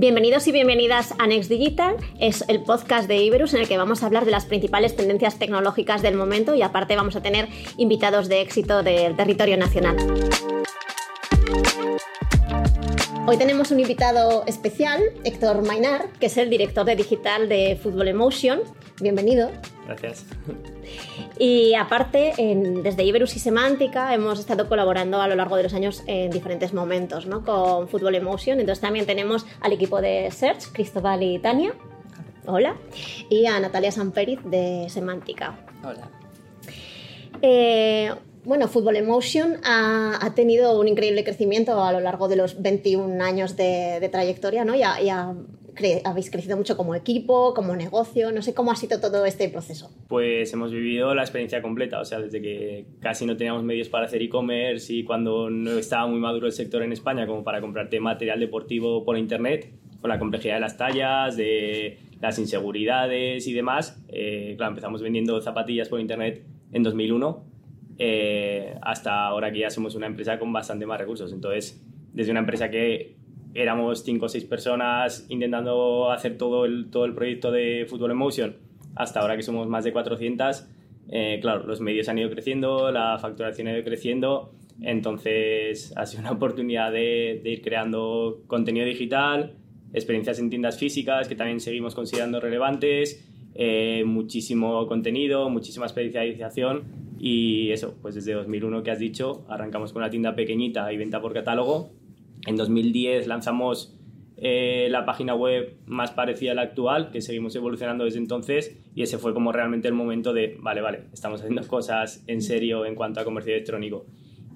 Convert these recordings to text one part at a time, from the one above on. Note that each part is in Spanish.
Bienvenidos y bienvenidas a Next Digital, es el podcast de Iberus en el que vamos a hablar de las principales tendencias tecnológicas del momento y aparte vamos a tener invitados de éxito del territorio nacional. Hoy tenemos un invitado especial, Héctor Mainar, que es el director de digital de Football Emotion. Bienvenido. Gracias. Y aparte, desde Iberus y Semántica hemos estado colaborando a lo largo de los años en diferentes momentos ¿no? con Football Emotion. Entonces también tenemos al equipo de Search, Cristóbal y Tania. Hola. Y a Natalia Sanperiz de Semántica. Hola. Eh, bueno, Football Emotion ha, tenido un increíble crecimiento a lo largo de los 21 años de, trayectoria, ¿no? Y, habéis crecido mucho como equipo, como negocio, no sé cómo ha sido todo este proceso. Pues hemos vivido la experiencia completa, o sea, desde que casi no teníamos medios para hacer e-commerce y cuando no estaba muy maduro el sector en España como para comprarte material deportivo por internet, con la complejidad de las tallas, de las inseguridades y demás. Eh, claro, empezamos vendiendo zapatillas por internet en 2001 eh, hasta ahora que ya somos una empresa con bastante más recursos. Entonces, desde una empresa que éramos 5 o 6 personas intentando hacer todo el, todo el proyecto de Football Emotion, hasta ahora que somos más de 400, eh, claro, los medios han ido creciendo, la facturación ha ido creciendo, entonces ha sido una oportunidad de, ir creando contenido digital, experiencias en tiendas físicas que también seguimos considerando relevantes, eh, muchísimo contenido, muchísima especialización y eso, pues desde 2001 que has dicho, arrancamos con una tienda pequeñita y venta por catálogo. En 2010 lanzamos eh, la página web más parecida a la actual, que seguimos evolucionando desde entonces, y ese fue como realmente el momento de, vale, vale, estamos haciendo cosas en serio en cuanto a comercio electrónico.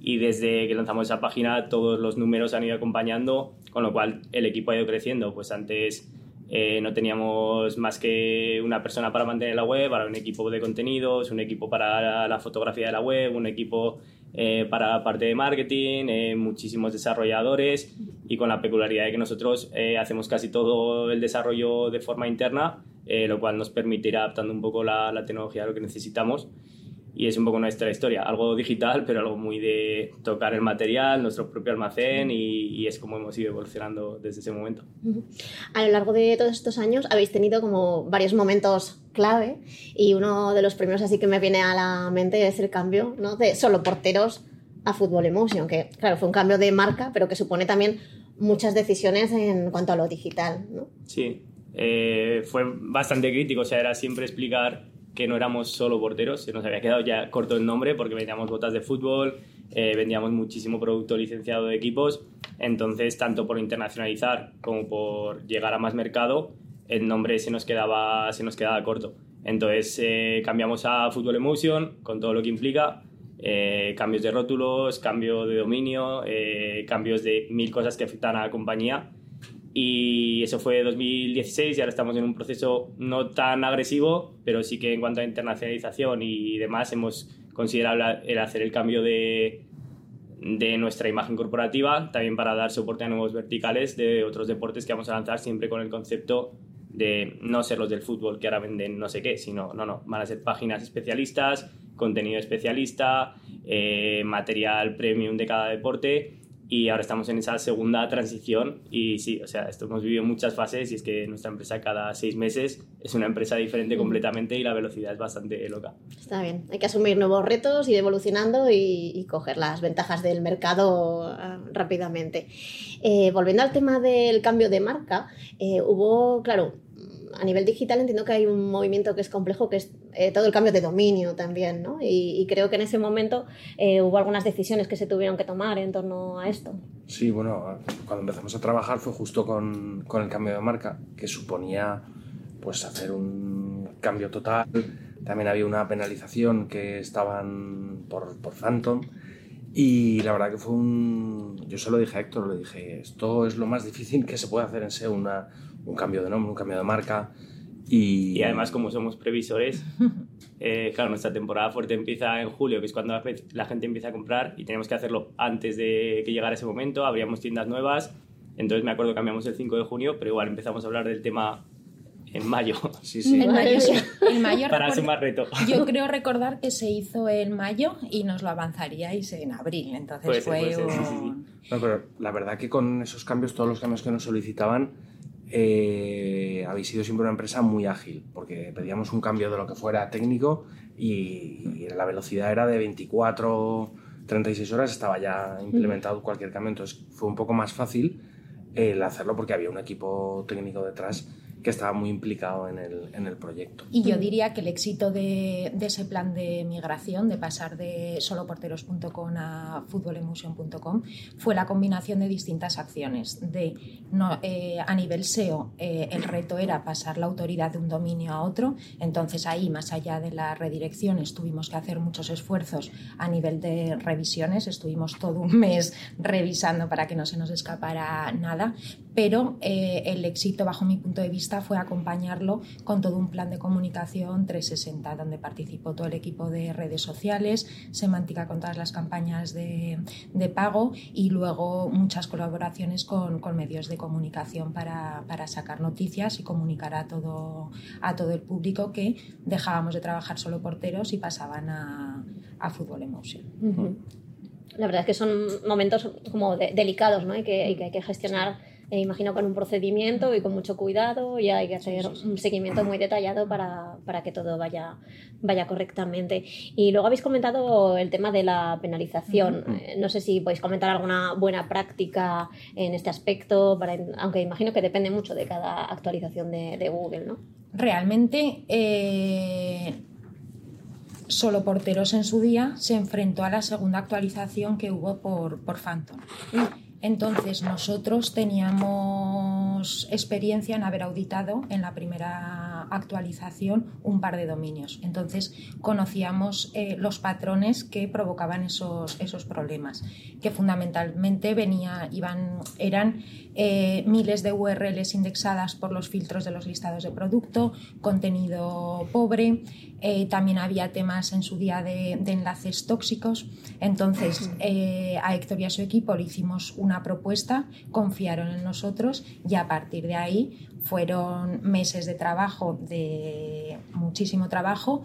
Y desde que lanzamos esa página, todos los números han ido acompañando, con lo cual el equipo ha ido creciendo. Pues antes eh, no teníamos más que una persona para mantener la web, ahora un equipo de contenidos, un equipo para la fotografía de la web, un equipo eh, para la parte de marketing, eh, muchísimos desarrolladores y con la peculiaridad de que nosotros hacemos casi todo el desarrollo de forma interna, lo cual nos permitirá adaptando un poco la tecnología a lo que necesitamos y es un poco nuestra historia, algo digital, pero algo muy de tocar el material, nuestro propio almacén y, es como hemos ido evolucionando desde ese momento. A lo largo de todos estos años habéis tenido como varios momentos clave y uno de los primeros así que me viene a la mente es el cambio ¿no? de solo porteros a Fútbol Emotion, que claro, fue un cambio de marca, pero que supone también muchas decisiones en cuanto a lo digital. ¿no? Sí, eh, fue bastante crítico, o sea, era siempre explicar que no éramos solo porteros, se nos había quedado ya corto el nombre porque vendíamos botas de fútbol, eh, vendíamos muchísimo producto licenciado de equipos, entonces tanto por internacionalizar como por llegar a más mercado, el nombre se nos quedaba, se nos quedaba corto. Entonces eh, cambiamos a Fútbol Emotion con todo lo que implica, eh, cambios de rótulos, cambio de dominio, cambios de mil cosas que afectan a la compañía y eso fue 2016 y ahora estamos en un proceso no tan agresivo, pero sí que en cuanto a internacionalización y demás hemos considerado el hacer el cambio de, de nuestra imagen corporativa, también para dar soporte a nuevos verticales de otros deportes que vamos a lanzar siempre con el concepto de no ser los del fútbol que ahora venden no sé qué, sino, no, no, van a ser páginas especialistas, contenido especialista, eh, material premium de cada deporte y ahora estamos en esa segunda transición y sí, o sea, esto hemos vivido muchas fases y es que nuestra empresa cada seis meses es una empresa diferente completamente y la velocidad es bastante loca. Está bien, hay que asumir nuevos retos, ir evolucionando y, coger las ventajas del mercado ah, rápidamente. Eh, volviendo al tema del cambio de marca, eh, hubo, claro, a nivel digital entiendo que hay un movimiento que es complejo, que es eh, todo el cambio de dominio también, ¿no? Y, creo que en ese momento eh, hubo algunas decisiones que se tuvieron que tomar en torno a esto. Sí, bueno, cuando empezamos a trabajar fue justo con, con el cambio de marca, que suponía pues hacer un cambio total. También había una penalización que estaban por, por Phantom. Y la verdad que fue un... Yo se lo dije a Héctor, le dije, esto es lo más difícil que se puede hacer en SEO, una, un cambio de nombre, un cambio de marca. Y, y además, como somos previsores, eh, claro, nuestra temporada fuerte empieza en julio, que es cuando la gente empieza a comprar y tenemos que hacerlo antes de que llegara ese momento. Abríamos tiendas nuevas. Entonces me acuerdo que cambiamos el 5 de junio, pero igual empezamos a hablar del tema en mayo. Sí, sí. En mayo, en mayo Para sumar reto. Yo creo recordar que se hizo en mayo y nos lo avanzaríais en abril. Entonces fue no, pero la verdad que con esos cambios, todos los cambios que nos solicitaban, eh, habéis sido siempre una empresa muy ágil, porque pedíamos un cambio de lo que fuera técnico y, la velocidad era de 24, 36 horas, estaba ya implementado cualquier cambio, entonces fue un poco más fácil el hacerlo porque había un equipo técnico detrás que estaba muy implicado en el, en el proyecto. Y yo diría que el éxito de, ese plan de migración, de pasar de soloporteros.com a futbolemotion.com, fue la combinación de distintas acciones. De, no, eh, a nivel SEO, eh, el reto era pasar la autoridad de un dominio a otro, entonces ahí, más allá de las redirecciones, tuvimos que hacer muchos esfuerzos a nivel de revisiones, estuvimos todo un mes revisando para que no se nos escapara nada, pero eh, el éxito, bajo mi punto de vista, fue acompañarlo con todo un plan de comunicación 360, donde participó todo el equipo de redes sociales, semántica con todas las campañas de, pago y luego muchas colaboraciones con, medios de comunicación para, sacar noticias y comunicar a todo, a todo el público que dejábamos de trabajar solo porteros y pasaban a, a Fútbol Emotion. La verdad es que son momentos como delicados ¿no? y que, hay que gestionar eh, imagino con un procedimiento y con mucho cuidado y hay que hacer un seguimiento muy detallado para, para, que todo vaya, vaya correctamente. Y luego habéis comentado el tema de la penalización. Eh, no sé si podéis comentar alguna buena práctica en este aspecto, para, aunque imagino que depende mucho de cada actualización de, de Google, ¿no? Realmente... Eh, solo Porteros en su día se enfrentó a la segunda actualización que hubo por, por Phantom. Entonces nosotros teníamos experiencia en haber auditado en la primera actualización un par de dominios. Entonces conocíamos eh, los patrones que provocaban esos, esos problemas, que fundamentalmente venía, iban, eran eh, miles de URLs indexadas por los filtros de los listados de producto, contenido pobre, eh, también había temas en su día de, enlaces tóxicos. Entonces, eh, a Héctor y a su equipo le hicimos una propuesta, confiaron en nosotros y a partir de ahí fueron meses de trabajo, de muchísimo trabajo.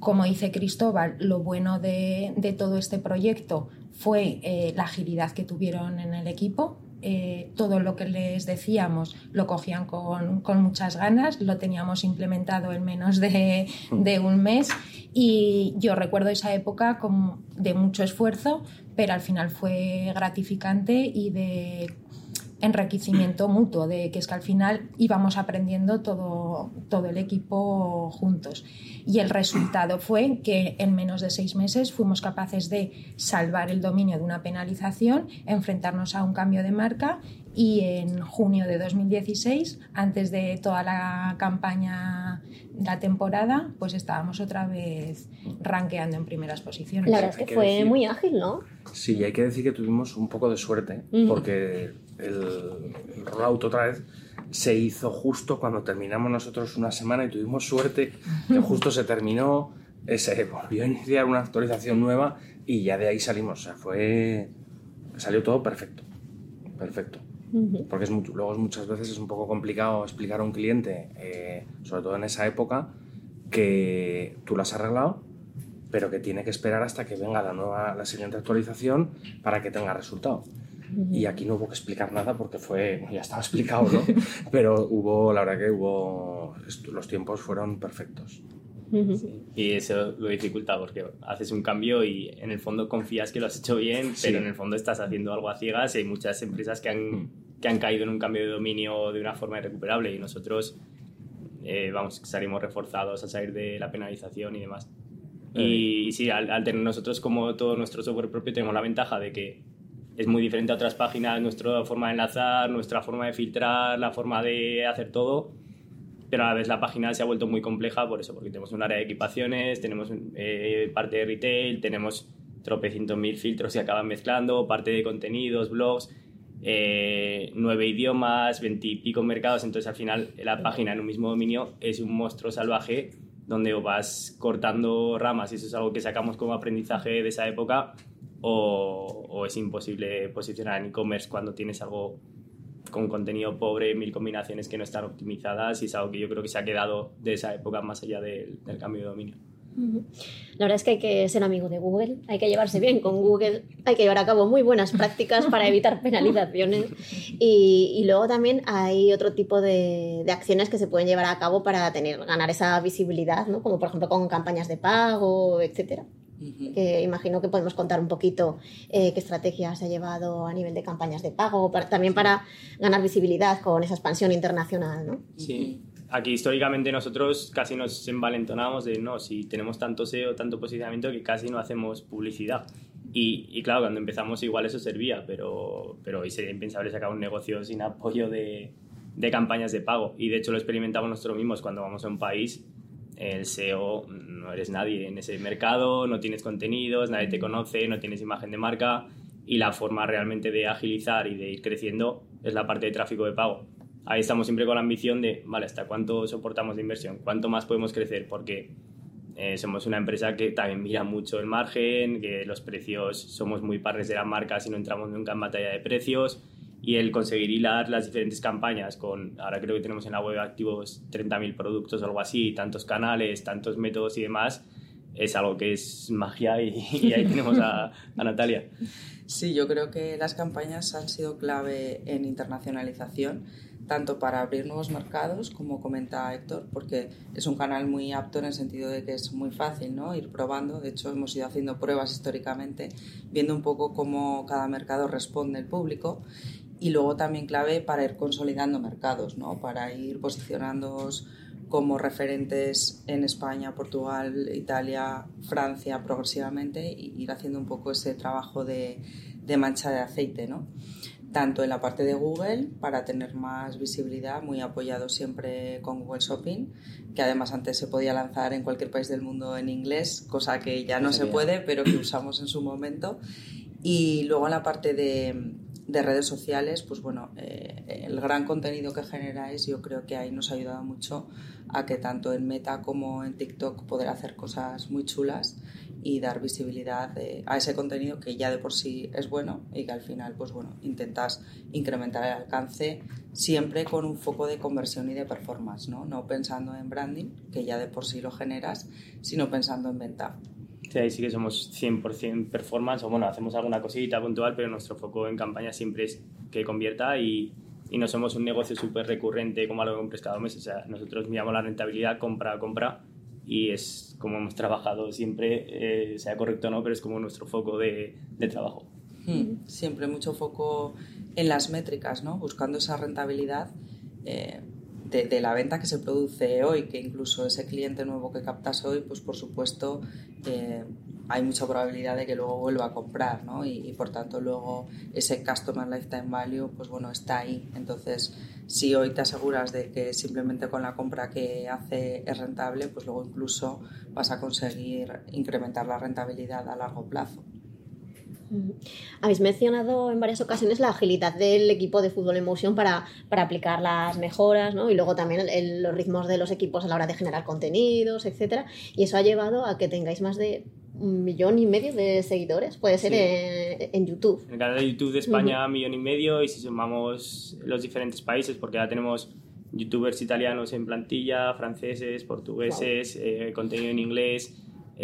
Como dice Cristóbal, lo bueno de, todo este proyecto fue eh, la agilidad que tuvieron en el equipo, eh, todo lo que les decíamos lo cogían con, muchas ganas, lo teníamos implementado en menos de, un mes. Y yo recuerdo esa época como de mucho esfuerzo, pero al final fue gratificante y de enriquecimiento mutuo, de que es que al final íbamos aprendiendo todo, todo el equipo juntos. Y el resultado fue que en menos de seis meses fuimos capaces de salvar el dominio de una penalización, enfrentarnos a un cambio de marca y en junio de 2016, antes de toda la campaña, la temporada, pues estábamos otra vez rankeando en primeras posiciones. La verdad es que, fue muy ágil, ¿no? Sí, hay que decir que tuvimos un poco de suerte, porque el, rollout otra vez se hizo justo cuando terminamos nosotros una semana y tuvimos suerte que justo se terminó, eh, se volvió a iniciar una actualización nueva y ya de ahí salimos. O sea, fue. salió todo perfecto. Perfecto. Porque es luego muchas veces es un poco complicado explicar a un cliente, eh, sobre todo en esa época, que tú lo has arreglado, pero que tiene que esperar hasta que venga la nueva, la siguiente actualización para que tenga resultado. Y aquí no hubo que explicar nada porque fue, ya estaba explicado, ¿no? Pero hubo, la verdad que hubo, los tiempos fueron perfectos. Y eso lo dificulta porque haces un cambio y en el fondo confías que lo has hecho bien, pero en el fondo estás haciendo algo a ciegas y hay muchas empresas que han, que han caído en un cambio de dominio de una forma irrecuperable y nosotros, eh, vamos, salimos reforzados a salir de la penalización y demás. Y, y sí, al, al, tener nosotros como todo nuestro software propio tenemos la ventaja de que es muy diferente a otras páginas, nuestra forma de enlazar, nuestra forma de filtrar, la forma de hacer todo, pero a la vez la página se ha vuelto muy compleja por eso, porque tenemos un área de equipaciones, tenemos eh, parte de retail, tenemos tropecientos mil filtros que acaban mezclando, parte de contenidos, blogs, eh, nueve idiomas, veintipico mercados, entonces al final la página en un mismo dominio es un monstruo salvaje donde vas cortando ramas y eso es algo que sacamos como aprendizaje de esa época o, es imposible posicionar en e-commerce cuando tienes algo con contenido pobre, mil combinaciones que no están optimizadas y es algo que yo creo que se ha quedado de esa época más allá del, cambio de dominio. La verdad es que hay que ser amigo de Google, hay que llevarse bien con Google, hay que llevar a cabo muy buenas prácticas para evitar penalizaciones y, luego también hay otro tipo de, acciones que se pueden llevar a cabo para tener, ganar esa visibilidad, ¿no? como por ejemplo con campañas de pago, etcétera. Que imagino que podemos contar un poquito eh, qué estrategias se ha llevado a nivel de campañas de pago, también para ganar visibilidad con esa expansión internacional, ¿no? Sí, aquí históricamente nosotros casi nos envalentonamos de no, si tenemos tanto SEO, tanto posicionamiento que casi no hacemos publicidad. Y, y claro, cuando empezamos igual eso servía, pero, pero hoy sería impensable sacar un negocio sin apoyo de, de campañas de pago. Y de hecho lo experimentamos nosotros mismos cuando vamos a un país. El SEO, no eres nadie en ese mercado, no tienes contenidos, nadie te conoce, no tienes imagen de marca y la forma realmente de agilizar y de ir creciendo es la parte de tráfico de pago ahí estamos siempre con la ambición de, vale, ¿hasta cuánto soportamos de inversión? ¿Cuánto más podemos crecer? Porque eh, somos una empresa que también mira mucho el margen, que los precios somos muy pares de las marcas y no entramos nunca en batalla de precios. Y el conseguir hilar las diferentes campañas con, ahora creo que tenemos en la web activos 30.000 productos o algo así, tantos canales, tantos métodos y demás, es algo que es magia y, ahí tenemos a, a Natalia. Sí, yo creo que las campañas han sido clave en internacionalización tanto para abrir nuevos mercados, como comenta Héctor, porque es un canal muy apto en el sentido de que es muy fácil ¿no? ir probando. De hecho, hemos ido haciendo pruebas históricamente, viendo un poco cómo cada mercado responde el público. Y luego también clave para ir consolidando mercados, ¿no? para ir posicionándonos como referentes en España, Portugal, Italia, Francia progresivamente y ir haciendo un poco ese trabajo de, de mancha de aceite. ¿no? tanto en la parte de Google para tener más visibilidad, muy apoyado siempre con Google Shopping, que además antes se podía lanzar en cualquier país del mundo en inglés, cosa que ya no se puede, pero que usamos en su momento. Y luego en la parte de, de redes sociales, pues bueno, eh, el gran contenido que generáis yo creo que ahí nos ha ayudado mucho a que tanto en Meta como en TikTok poder hacer cosas muy chulas y dar visibilidad eh, a ese contenido que ya de por sí es bueno y que al final pues bueno intentas incrementar el alcance siempre con un foco de conversión y de performance no no pensando en branding que ya de por sí lo generas sino pensando en venta sí ahí sí que somos 100% performance o bueno hacemos alguna cosita puntual pero nuestro foco en campaña siempre es que convierta y y no somos un negocio súper recurrente como algo que compres cada mes. O sea, nosotros miramos la rentabilidad compra a compra y es como hemos trabajado siempre, eh, sea correcto o no, pero es como nuestro foco de, de trabajo. Hmm, siempre mucho foco en las métricas, ¿no? buscando esa rentabilidad eh, de, la venta que se produce hoy, que incluso ese cliente nuevo que captas hoy, pues por supuesto eh, hay mucha probabilidad de que luego vuelva a comprar, ¿no? Y, y, por tanto luego ese customer lifetime value, pues bueno, está ahí. Entonces, si hoy te aseguras de que simplemente con la compra que hace es rentable, pues luego incluso vas a conseguir incrementar la rentabilidad a largo plazo. Habéis mencionado en varias ocasiones la agilidad del equipo de fútbol en motion para, para aplicar las mejoras, ¿no? Y luego también los ritmos de los equipos a la hora de generar contenidos, etcétera. Y eso ha llevado a que tengáis más de un millón y medio de seguidores, puede ser en, YouTube. En el canal de YouTube de España, un millón y medio, y si sumamos los diferentes países, porque ya tenemos youtubers italianos en plantilla, franceses, portugueses, eh, contenido en inglés,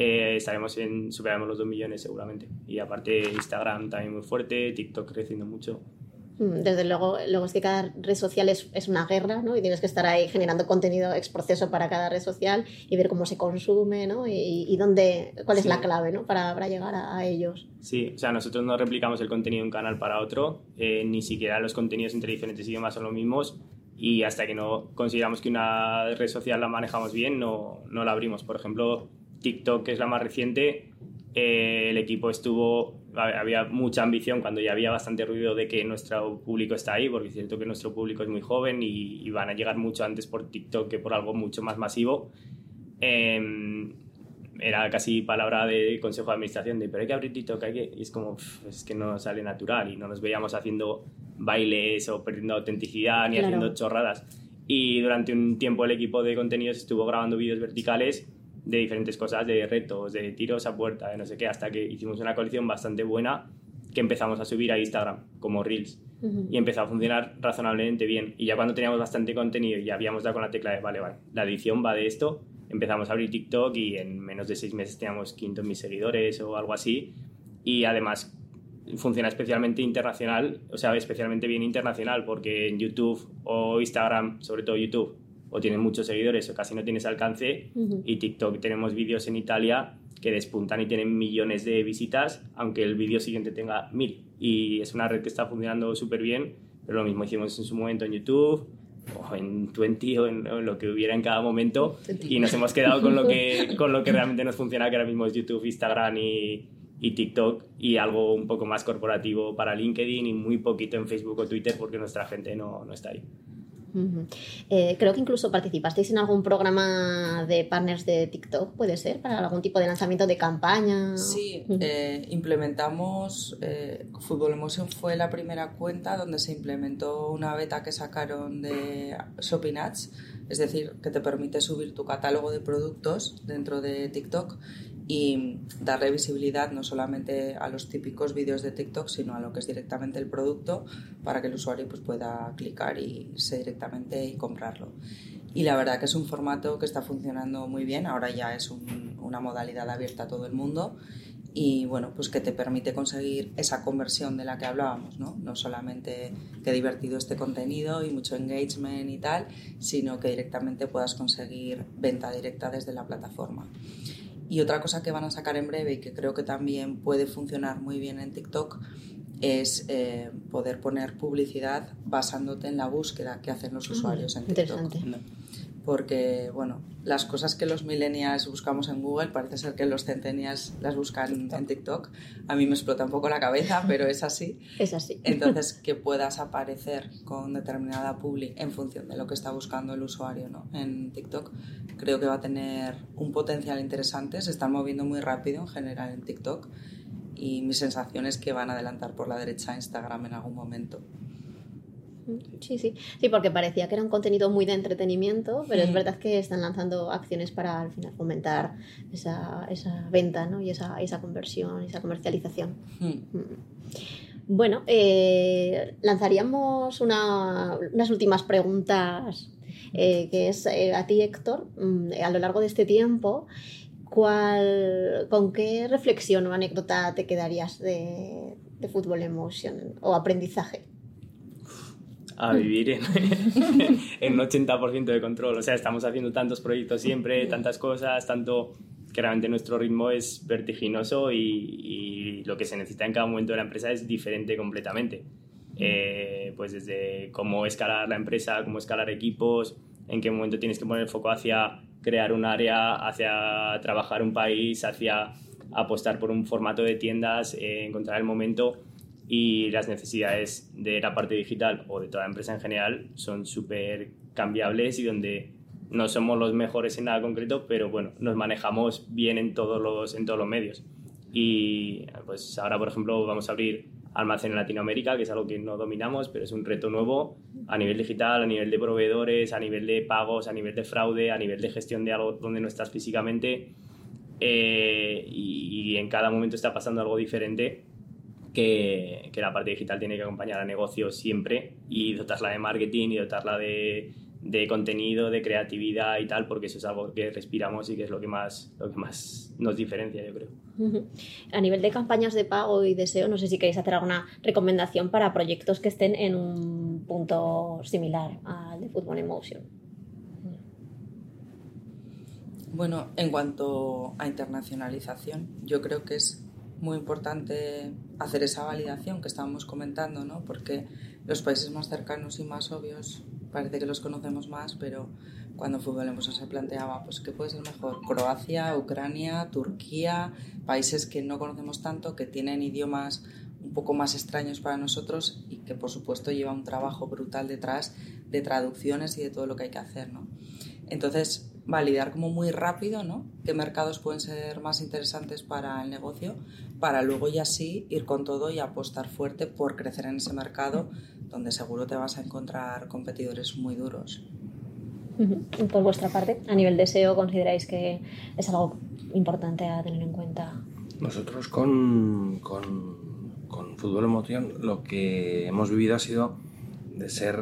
eh, estaremos en, superaremos los 2 millones seguramente. Y aparte Instagram también muy fuerte, TikTok creciendo mucho. Mm, desde luego, luego es que cada red social es, es, una guerra, ¿no? Y tienes que estar ahí generando contenido ex proceso para cada red social y ver cómo se consume, ¿no? Y, y dónde, cuál es la clave, ¿no? Para, para llegar a, a, ellos. Sí, o sea, nosotros no replicamos el contenido de un canal para otro, eh, ni siquiera los contenidos entre diferentes idiomas son los mismos y hasta que no consideramos que una red social la manejamos bien, no, no la abrimos. Por ejemplo, TikTok, que es la más reciente, eh, el equipo estuvo, había mucha ambición cuando ya había bastante ruido de que nuestro público está ahí, porque es cierto que nuestro público es muy joven y, van a llegar mucho antes por TikTok que por algo mucho más masivo. Em, era casi palabra de consejo de administración de pero hay que abrir TikTok, hay que... y es como, es que no sale natural y no nos veíamos haciendo bailes o perdiendo autenticidad ni claro. haciendo chorradas. Y durante un tiempo el equipo de contenidos estuvo grabando vídeos verticales de diferentes cosas, de retos, de tiros a puerta, de no sé qué, hasta que hicimos una colección bastante buena que empezamos a subir a Instagram como Reels. Uh -huh. Y empezó a funcionar razonablemente bien. Y ya cuando teníamos bastante contenido y ya habíamos dado con la tecla de, vale, vale, la edición va de esto, empezamos a abrir TikTok y en menos de seis meses teníamos 500.000 seguidores o algo así. Y además funciona especialmente internacional, o sea, especialmente bien internacional, porque en YouTube o Instagram, sobre todo YouTube, o tienes muchos seguidores o casi no tienes alcance, y TikTok tenemos vídeos en Italia que despuntan y tienen millones de visitas, aunque el vídeo siguiente tenga mil. Y es una red que está funcionando súper bien, pero lo mismo hicimos en su momento en YouTube o en Twenty o en, lo que hubiera en cada momento y nos hemos quedado con lo que, con lo que realmente nos funciona, que ahora mismo es YouTube, Instagram y, y TikTok y algo un poco más corporativo para LinkedIn y muy poquito en Facebook o Twitter porque nuestra gente no, no está ahí. Eh, creo que incluso participasteis en algún programa de partners de TikTok, puede ser, para algún tipo de lanzamiento de campaña. Sí, eh, implementamos, eh, Fútbol Emotion fue la primera cuenta donde se implementó una beta que sacaron de Shopping Ads, es decir, que te permite subir tu catálogo de productos dentro de TikTok y darle visibilidad no solamente a los típicos vídeos de TikTok, sino a lo que es directamente el producto para que el usuario pues, pueda clicar y irse directamente y comprarlo. Y la verdad que es un formato que está funcionando muy bien, ahora ya es una modalidad abierta a todo el mundo y bueno, pues que te permite conseguir esa conversión de la que hablábamos, ¿no? No solamente que divertido este contenido y mucho engagement y tal, sino que directamente puedas conseguir venta directa desde la plataforma. Y otra cosa que van a sacar en breve y que creo que también puede funcionar muy bien en TikTok es eh, poder poner publicidad basándote en la búsqueda que hacen los ah, usuarios en TikTok porque, bueno, las cosas que los millennials buscamos en Google parece ser que los centennials las buscan en TikTok. A mí me explota un poco la cabeza, pero es así. Es así. Entonces, que puedas aparecer con determinada publi en función de lo que está buscando el usuario ¿no? en TikTok, creo que va a tener un potencial interesante. Se están moviendo muy rápido en general en TikTok y mi sensación es que van a adelantar por la derecha Instagram en algún momento. Sí, sí. Sí, porque parecía que era un contenido muy de entretenimiento, pero es verdad que están lanzando acciones para al final fomentar esa, esa venta ¿no? y esa, esa conversión, esa comercialización. Mm. Bueno, eh, lanzaríamos una, unas últimas preguntas, eh, que es eh, a ti, Héctor, mm, a lo largo de este tiempo, ¿cuál, ¿con qué reflexión o anécdota te quedarías de, de Fútbol Emotion o aprendizaje? A vivir en, en un 80% de control. O sea, estamos haciendo tantos proyectos siempre, tantas cosas, tanto que realmente nuestro ritmo es vertiginoso y, y lo que se necesita en cada momento de la empresa es diferente completamente. Eh, pues desde cómo escalar la empresa, cómo escalar equipos, en qué momento tienes que poner el foco hacia crear un área, hacia trabajar un país, hacia apostar por un formato de tiendas, eh, encontrar el momento y las necesidades de la parte digital o de toda empresa en general son súper cambiables y donde no somos los mejores en nada concreto, pero bueno, nos manejamos bien en todos los, en todos los medios. Y pues ahora, por ejemplo, vamos a abrir almacén en Latinoamérica, que es algo que no dominamos, pero es un reto nuevo a nivel digital, a nivel de proveedores, a nivel de pagos, a nivel de fraude, a nivel de gestión de algo donde no estás físicamente. Eh, y, y en cada momento está pasando algo diferente que, la parte digital tiene que acompañar a negocios siempre y dotarla de marketing y dotarla de, de, contenido, de creatividad y tal, porque eso es algo que respiramos y que es lo que más, lo que más nos diferencia, yo creo. A nivel de campañas de pago y deseo, no sé si queréis hacer alguna recomendación para proyectos que estén en un punto similar al de Football Emotion. Bueno, en cuanto a internacionalización, yo creo que es muy importante hacer esa validación que estábamos comentando, ¿no? Porque los países más cercanos y más obvios parece que los conocemos más, pero cuando Fútbol se planteaba, pues, ¿qué puede ser mejor? Croacia, Ucrania, Turquía, países que no conocemos tanto, que tienen idiomas un poco más extraños para nosotros y que, por supuesto, lleva un trabajo brutal detrás de traducciones y de todo lo que hay que hacer, ¿no? Entonces, validar como muy rápido, ¿no? Qué mercados pueden ser más interesantes para el negocio, para luego ya sí ir con todo y apostar fuerte por crecer en ese mercado donde seguro te vas a encontrar competidores muy duros. Por vuestra parte, a nivel de SEO, ¿consideráis que es algo importante a tener en cuenta? Nosotros con, con, con Fútbol Emoción lo que hemos vivido ha sido de ser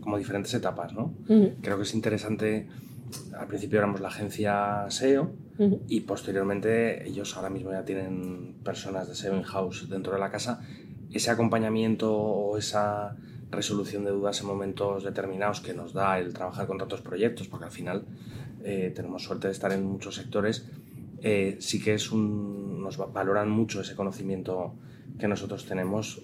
como diferentes etapas, ¿no? Creo que es interesante al principio éramos la agencia SEO y posteriormente ellos ahora mismo ya tienen personas de SEO in-house dentro de la casa. Ese acompañamiento o esa resolución de dudas en momentos determinados que nos da el trabajar con tantos proyectos, porque al final eh, tenemos suerte de estar en muchos sectores, eh, sí que es un, nos valoran mucho ese conocimiento que nosotros tenemos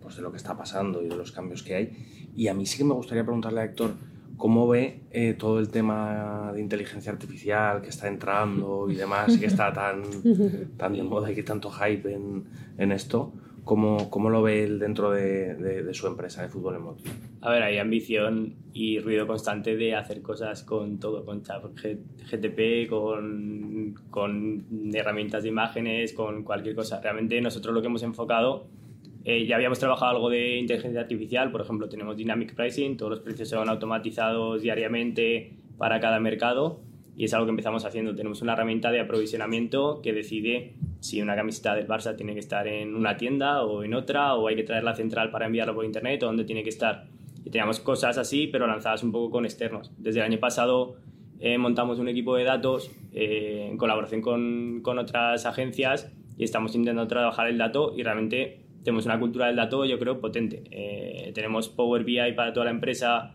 pues, de lo que está pasando y de los cambios que hay. Y a mí sí que me gustaría preguntarle a Héctor, ¿Cómo ve eh, todo el tema de inteligencia artificial que está entrando y demás, y que está tan, tan de moda y que tanto hype en, en esto? ¿Cómo, ¿Cómo, lo ve él dentro de, de, su empresa de fútbol en moto? A ver, hay ambición y ruido constante de hacer cosas con todo, con chat GTP, con, con herramientas de imágenes, con cualquier cosa. Realmente nosotros lo que hemos enfocado eh, ya habíamos trabajado algo de inteligencia artificial, por ejemplo, tenemos Dynamic Pricing, todos los precios se van automatizados diariamente para cada mercado y es algo que empezamos haciendo. Tenemos una herramienta de aprovisionamiento que decide si una camiseta del Barça tiene que estar en una tienda o en otra, o hay que traerla central para enviarla por internet, o dónde tiene que estar. Y teníamos cosas así, pero lanzadas un poco con externos. Desde el año pasado eh, montamos un equipo de datos eh, en colaboración con, con otras agencias y estamos intentando trabajar el dato y realmente tenemos una cultura del dato, yo creo, potente. Eh, tenemos Power BI para toda la empresa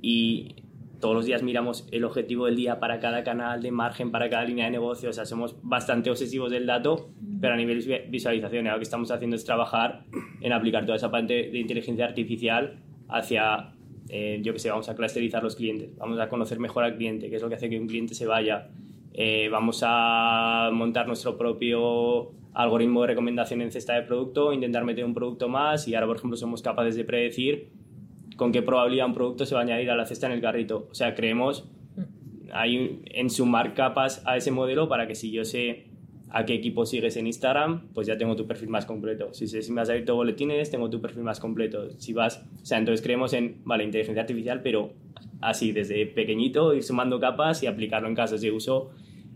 y todos los días miramos el objetivo del día para cada canal de margen, para cada línea de negocio. O sea, somos bastante obsesivos del dato, pero a nivel visualización, lo que estamos haciendo es trabajar en aplicar toda esa parte de inteligencia artificial hacia, eh, yo que sé, vamos a clusterizar los clientes, vamos a conocer mejor al cliente, qué es lo que hace que un cliente se vaya. Eh, vamos a montar nuestro propio algoritmo de recomendación en cesta de producto, intentar meter un producto más y ahora, por ejemplo, somos capaces de predecir con qué probabilidad un producto se va a añadir a la cesta en el carrito. O sea, creemos hay en sumar capas a ese modelo para que si yo sé a qué equipo sigues en Instagram, pues ya tengo tu perfil más completo. Si sé si me has abierto boletines, tengo tu perfil más completo. Si vas, o sea, entonces creemos en, vale, inteligencia artificial, pero así, desde pequeñito, ir sumando capas y aplicarlo en casos de uso,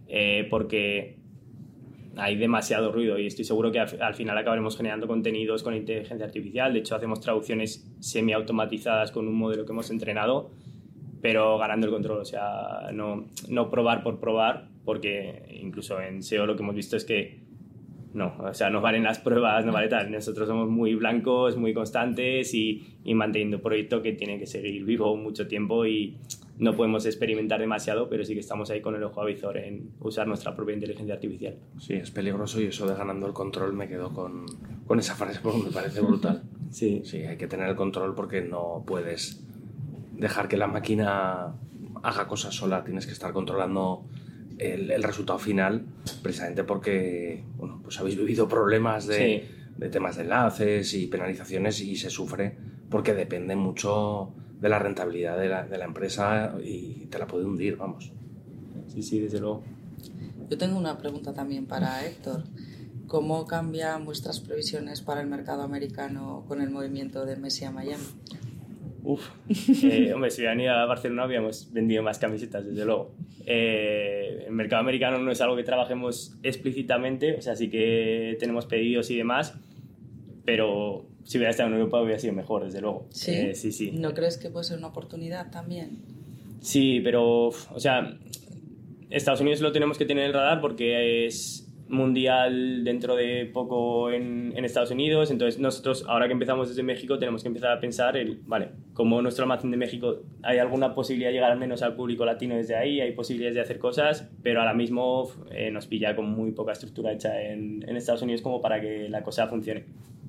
eh, porque hay demasiado ruido y estoy seguro que al, final acabaremos generando contenidos con inteligencia artificial. De hecho, hacemos traducciones semi-automatizadas con un modelo que hemos entrenado, pero ganando el control. O sea, no, no probar por probar, porque incluso en SEO lo que hemos visto es que no, o sea, no valen las pruebas, no vale tal. Nosotros somos muy blancos, muy constantes y, y manteniendo un proyecto que tiene que seguir vivo mucho tiempo y no podemos experimentar demasiado, pero sí que estamos ahí con el ojo avizor en usar nuestra propia inteligencia artificial. Sí, es peligroso y eso de ganando el control me quedo con, con esa frase porque me parece brutal. sí. Sí, hay que tener el control porque no puedes dejar que la máquina haga cosas sola, tienes que estar controlando el, el resultado final precisamente porque, bueno, pues habéis vivido problemas de, de temas de enlaces y penalizaciones y se sufre porque depende mucho de la rentabilidad de la, de la empresa y te la puede hundir, vamos. Sí, sí, desde luego. Yo tengo una pregunta también para Héctor. ¿Cómo cambian vuestras previsiones para el mercado americano con el movimiento de Messi a Miami? Uf, eh, hombre, si hubieran ido a Barcelona habíamos vendido más camisetas, desde luego. Eh, el mercado americano no es algo que trabajemos explícitamente, o sea, sí que tenemos pedidos y demás, pero si hubiera estado en Europa hubiera sido mejor, desde luego. ¿Sí? Eh, sí, sí. ¿No crees que puede ser una oportunidad también? Sí, pero, o sea, Estados Unidos lo tenemos que tener en el radar porque es mundial dentro de poco en, en, Estados Unidos, entonces nosotros ahora que empezamos desde México tenemos que empezar a pensar, el, vale, como nuestro almacén de México hay alguna posibilidad de llegar al menos al público latino desde ahí, hay posibilidades de hacer cosas, pero ahora mismo eh, nos pilla con muy poca estructura hecha en, en Estados Unidos como para que la cosa funcione.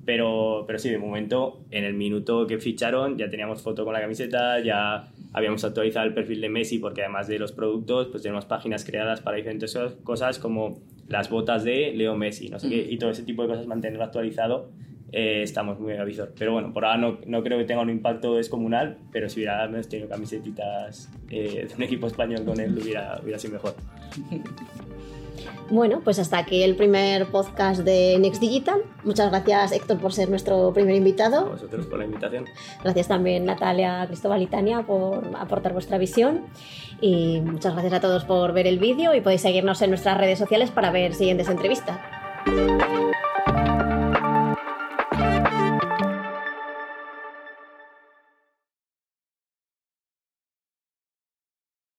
Pero, pero sí, de momento, en el minuto que ficharon, ya teníamos foto con la camiseta, ya habíamos actualizado el perfil de Messi, porque además de los productos, pues tenemos páginas creadas para diferentes cosas como las botas de Leo Messi, no sé qué, y todo ese tipo de cosas, mantenerlo actualizado, eh, estamos muy avisor. Pero bueno, por ahora no, no, creo que tenga un impacto descomunal, pero si hubiera menos tenido camisetitas eh, de un equipo español con él, hubiera, hubiera sido mejor. Bueno, pues hasta aquí el primer podcast de Next Digital. Muchas gracias, Héctor, por ser nuestro primer invitado. A vosotros por la invitación. Gracias también, Natalia, Cristóbal y Tania, por aportar vuestra visión. Y muchas gracias a todos por ver el vídeo y podéis seguirnos en nuestras redes sociales para ver siguientes entrevistas.